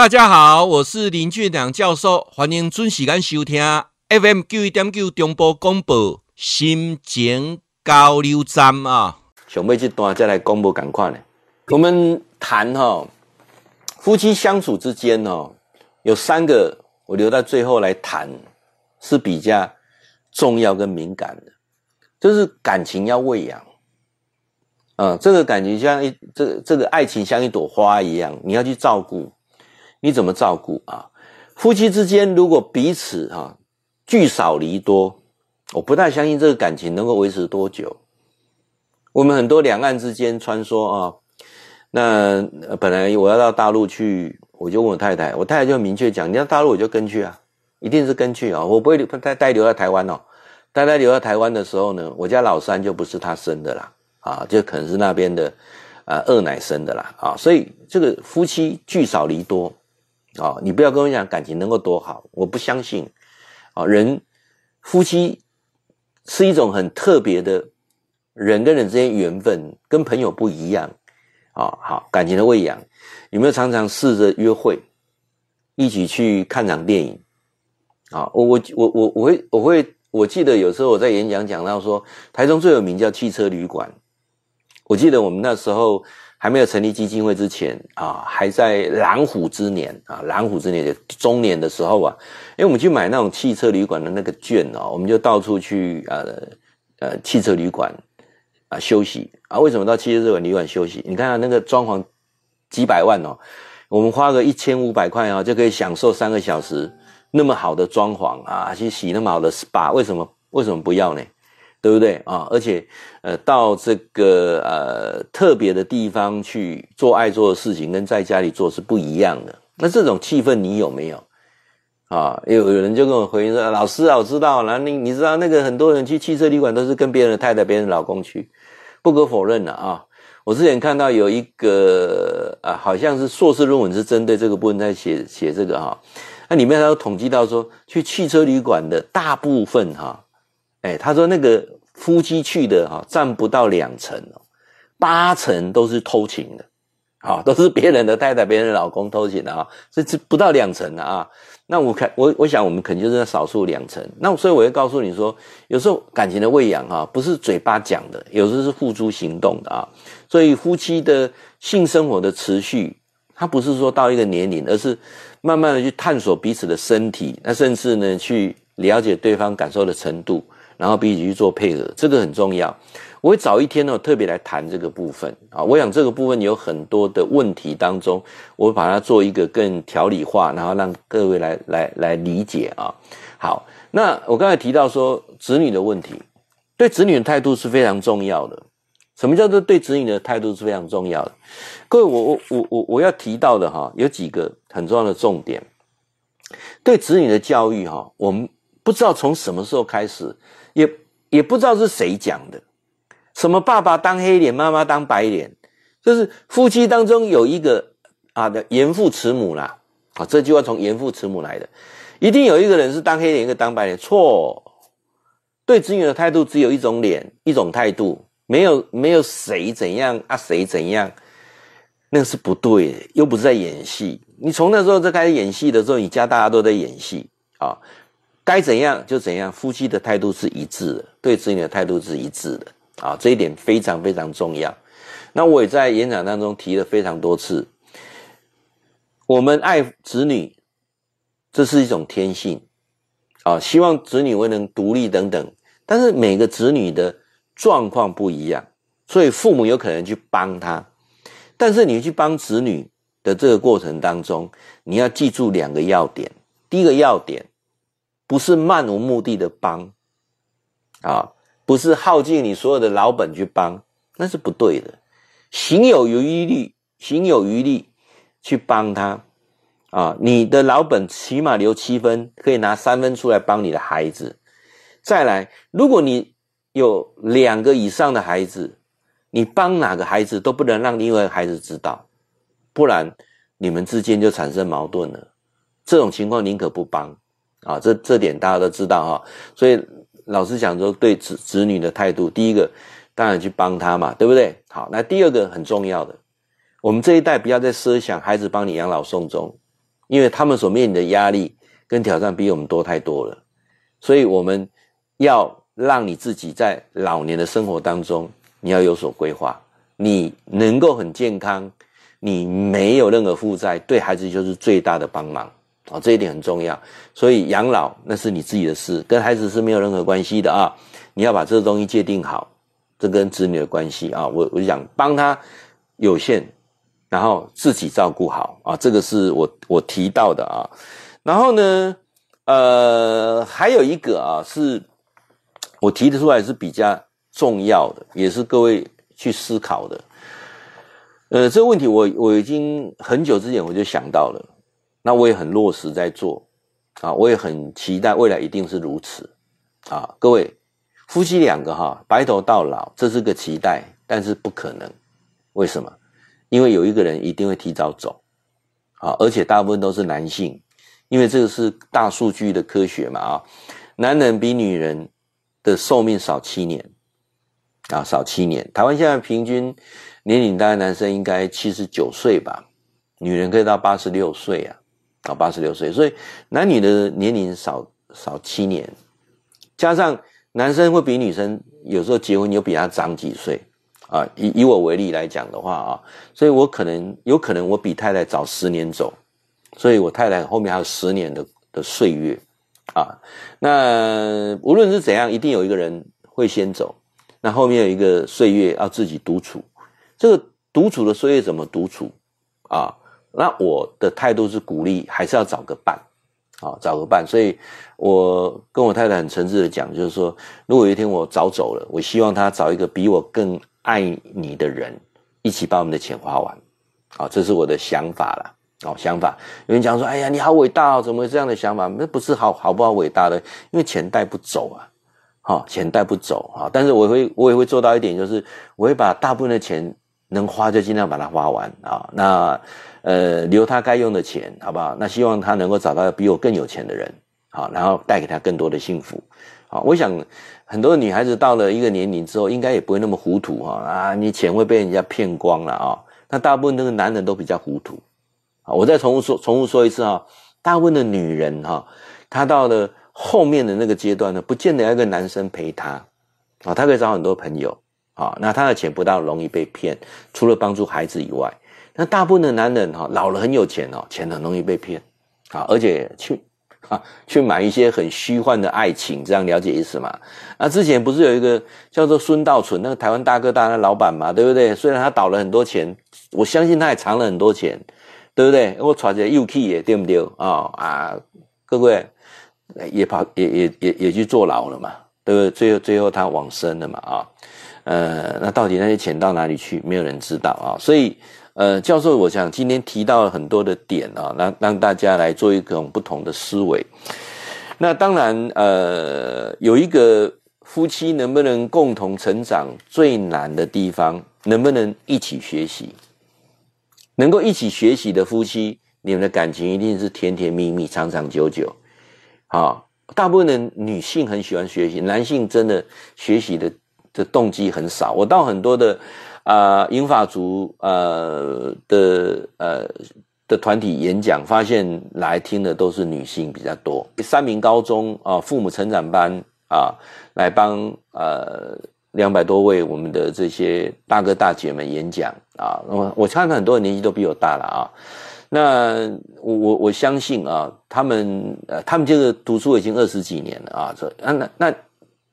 大家好，我是林俊良教授，欢迎准时间收听 FM 九一点九中波广播心情交流站啊。想要这段再来公布赶快呢。我们谈哈，夫妻相处之间哦，有三个我留到最后来谈，是比较重要跟敏感的，就是感情要喂养。啊，这个感情像一这个这个爱情像一朵花一样，你要去照顾。你怎么照顾啊？夫妻之间如果彼此啊聚少离多，我不太相信这个感情能够维持多久。我们很多两岸之间穿梭啊，那本来我要到大陆去，我就问我太太，我太太就明确讲，你要大陆我就跟去啊，一定是跟去啊，我不会带带留在台湾哦。带带留在台湾的时候呢，我家老三就不是他生的啦，啊，就可能是那边的啊二奶生的啦，啊，所以这个夫妻聚少离多。啊、你不要跟我讲感情能够多好，我不相信。啊、人夫妻是一种很特别的人跟人之间缘分，跟朋友不一样。啊、好，感情的喂养，有没有常常试着约会，一起去看场电影？啊、我我我我我会我会我记得有时候我在演讲讲到说，台中最有名叫汽车旅馆。我记得我们那时候。还没有成立基金会之前啊，还在狼虎之年啊，狼虎之年的中年的时候啊，因为我们去买那种汽车旅馆的那个券哦，我们就到处去呃呃汽车旅馆啊休息啊。为什么到汽车旅馆休息？你看那个装潢几百万哦，我们花个一千五百块啊，就可以享受三个小时那么好的装潢啊，去洗那么好的 SPA，为什么为什么不要呢？对不对啊？而且，呃，到这个呃特别的地方去做爱做的事情，跟在家里做是不一样的。那这种气氛你有没有？啊，有有人就跟我回应说：“老师啊，我知道。那你你知道那个很多人去汽车旅馆都是跟别人的太太、别人的老公去，不可否认的啊。我之前看到有一个啊，好像是硕士论文是针对这个部分在写写这个哈、啊。那里面他统计到说，去汽车旅馆的大部分哈。啊”哎，他说那个夫妻去的哈，占不到两成哦，八成都是偷情的，啊，都是别人的太太、别人的老公偷情的啊，这这不到两成的啊。那我看我我想我们肯定就是少数两成。那所以我会告诉你说，有时候感情的喂养哈，不是嘴巴讲的，有时候是付诸行动的啊。所以夫妻的性生活的持续，它不是说到一个年龄，而是慢慢的去探索彼此的身体，那甚至呢去了解对方感受的程度。然后彼此去做配合，这个很重要。我会早一天呢，特别来谈这个部分啊。我想这个部分有很多的问题当中，我会把它做一个更条理化，然后让各位来来来理解啊。好，那我刚才提到说子女的问题，对子女的态度是非常重要的。什么叫做对子女的态度是非常重要的？各位，我我我我我要提到的哈，有几个很重要的重点。对子女的教育哈，我们不知道从什么时候开始。也也不知道是谁讲的，什么爸爸当黑脸，妈妈当白脸，就是夫妻当中有一个啊的严父慈母啦，啊这句话从严父慈母来的，一定有一个人是当黑脸，一个当白脸，错。对子女的态度只有一种脸，一种态度，没有没有谁怎样啊谁怎样，那是不对的，又不是在演戏。你从那时候再开始演戏的时候，你家大家都在演戏啊。该怎样就怎样，夫妻的态度是一致的，对子女的态度是一致的啊，这一点非常非常重要。那我也在演讲当中提了非常多次，我们爱子女，这是一种天性啊，希望子女会能独立等等。但是每个子女的状况不一样，所以父母有可能去帮他，但是你去帮子女的这个过程当中，你要记住两个要点，第一个要点。不是漫无目的的帮，啊，不是耗尽你所有的老本去帮，那是不对的。行有余力，行有余力去帮他，啊，你的老本起码留七分，可以拿三分出来帮你的孩子。再来，如果你有两个以上的孩子，你帮哪个孩子都不能让另外一个孩子知道，不然你们之间就产生矛盾了。这种情况宁可不帮。啊，这这点大家都知道哈，所以老师讲说，对子子女的态度，第一个当然去帮他嘛，对不对？好，那第二个很重要的，我们这一代不要再奢想孩子帮你养老送终，因为他们所面临的压力跟挑战比我们多太多了，所以我们要让你自己在老年的生活当中，你要有所规划，你能够很健康，你没有任何负债，对孩子就是最大的帮忙啊，这一点很重要。所以养老那是你自己的事，跟孩子是没有任何关系的啊，你要把这个东西界定好，这跟子女的关系啊，我我就想帮他有限。然后自己照顾好啊，这个是我我提到的啊。然后呢，呃，还有一个啊，是我提的出来是比较重要的，也是各位去思考的。呃，这个问题我我已经很久之前我就想到了，那我也很落实在做啊，我也很期待未来一定是如此啊。各位夫妻两个哈，白头到老，这是个期待，但是不可能。为什么？因为有一个人一定会提早走，啊，而且大部分都是男性，因为这个是大数据的科学嘛，啊，男人比女人的寿命少七年，啊，少七年。台湾现在平均年龄大概男生应该七十九岁吧，女人可以到八十六岁啊，啊，八十六岁，所以男女的年龄少少七年，加上男生会比女生有时候结婚又比他长几岁。啊，以以我为例来讲的话啊，所以我可能有可能我比太太早十年走，所以我太太后面还有十年的的岁月啊。那无论是怎样，一定有一个人会先走，那后面有一个岁月要自己独处。这个独处的岁月怎么独处啊？那我的态度是鼓励，还是要找个伴啊，找个伴。所以我跟我太太很诚挚的讲，就是说，如果有一天我早走了，我希望她找一个比我更爱你的人，一起把我们的钱花完，好，这是我的想法啦。哦，想法。有人讲说，哎呀，你好伟大哦，怎么会这样的想法？那不是好好不好伟大的，因为钱带不走啊，好，钱带不走啊。但是我会，我也会做到一点，就是我会把大部分的钱能花就尽量把它花完啊。那呃，留他该用的钱，好不好？那希望他能够找到比我更有钱的人，好，然后带给他更多的幸福。好，我想。很多女孩子到了一个年龄之后，应该也不会那么糊涂哈啊！你钱会被人家骗光了啊！那大部分那个男人都比较糊涂啊！我再重复说，重复说一次啊！大部分的女人哈，她到了后面的那个阶段呢，不见得要一个男生陪她啊，她可以找很多朋友啊。那他的钱不大容易被骗，除了帮助孩子以外，那大部分的男人哈，老了很有钱哦，钱很容易被骗啊，而且去。啊，去买一些很虚幻的爱情，这样了解意思吗？那之前不是有一个叫做孙道存，那个台湾大哥大的老板嘛，对不对？虽然他倒了很多钱，我相信他也藏了很多钱，对不对？我揣着又 key 也对不对？啊啊，各位也跑也也也也去坐牢了嘛，对不对？最后最后他往生了嘛，啊，呃，那到底那些钱到哪里去？没有人知道啊，所以。呃，教授，我想今天提到了很多的点啊，让让大家来做一种不同的思维。那当然，呃，有一个夫妻能不能共同成长最难的地方，能不能一起学习？能够一起学习的夫妻，你们的感情一定是甜甜蜜蜜、长长久久。啊，大部分的女性很喜欢学习，男性真的学习的的动机很少。我到很多的。啊，银发族呃的呃的团体演讲，发现来听的都是女性比较多。三名高中啊，父母成长班啊，来帮呃两百多位我们的这些大哥大姐们演讲啊。我我看到很多年纪都比我大了啊。那我我我相信啊，他们呃他们这个读书已经二十几年了啊。这那那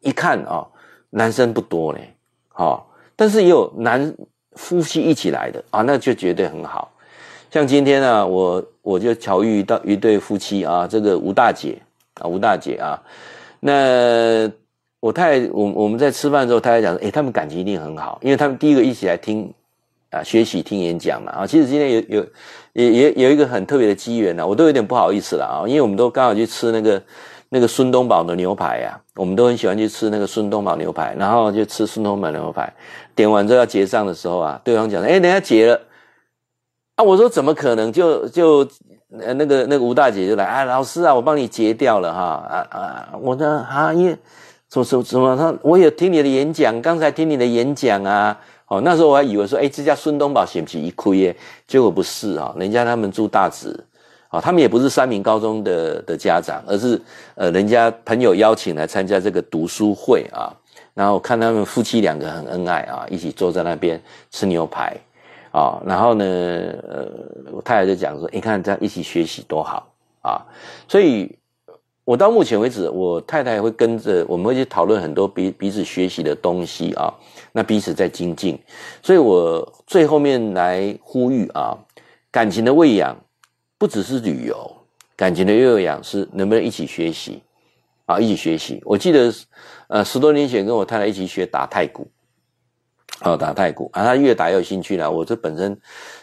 一看啊，男生不多嘞，好。但是也有男夫妻一起来的啊，那就绝对很好。像今天呢、我我就巧遇到一对夫妻啊，这个吴大姐啊，吴大姐啊，那我太，我我们在吃饭的时候，太太讲说，诶，他们感情一定很好，因为他们第一个一起来听啊，学习听演讲嘛啊。其实今天有有也也有一个很特别的机缘呢，我都有点不好意思了啊，因为我们都刚好去吃那个。那个孙东宝的牛排呀、啊，我们都很喜欢去吃那个孙东宝牛排，然后就吃孙东宝牛排，点完之后要结账的时候啊，对方讲：“哎，等下结了。”啊，我说：“怎么可能？”就就呃那个那个吴大姐就来啊，老师啊，我帮你结掉了哈啊啊！我说啊，因为什么什么什么他，我有听你的演讲，刚才听你的演讲啊，哦，那时候我还以为说，哎，这家孙东宝险不险一亏耶？结果不是啊，人家他们住大直。啊，他们也不是三民高中的的家长，而是呃人家朋友邀请来参加这个读书会啊，然后看他们夫妻两个很恩爱啊，一起坐在那边吃牛排啊，然后呢，呃，我太太就讲说，你看这样一起学习多好啊，所以。我到目前为止，我太太会跟着我们会去讨论很多彼彼此学习的东西啊，那彼此在精进，所以我最后面来呼吁啊，感情的喂养不只是旅游，感情的喂养是能不能一起学习啊，一起学习。我记得呃十多年前跟我太太一起学打太鼓，哦，打太鼓啊，她越打越有兴趣了。我这本身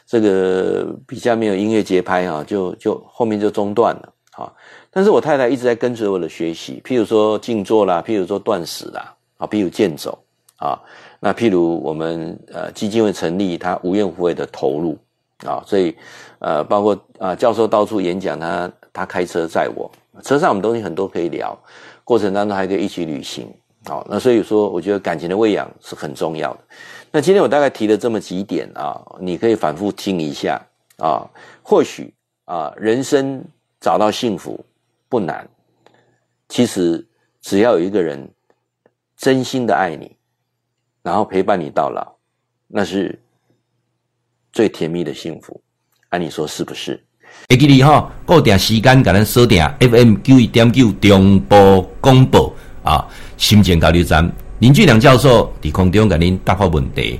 这个比较没有音乐节拍啊，就就后面就中断了。啊，但是我太太一直在跟随我的学习，譬如说静坐啦，譬如说断食啦，啊，譬如健走啊，那譬如我们呃基金会成立，他无怨无悔的投入啊，所以呃包括啊教授到处演讲，他他开车载我，车上我们东西很多可以聊，过程当中还可以一起旅行，好，那所以说我觉得感情的喂养是很重要的。那今天我大概提了这么几点啊，你可以反复听一下啊，或许啊人生。找到幸福不难，其实只要有一个人真心的爱你，然后陪伴你到老，那是最甜蜜的幸福。按、啊、你说是不是？会记你哈，固定时间给咱锁定 FM 九一点九中波广播啊，心情交流站林俊良教授在空中给您答复问题。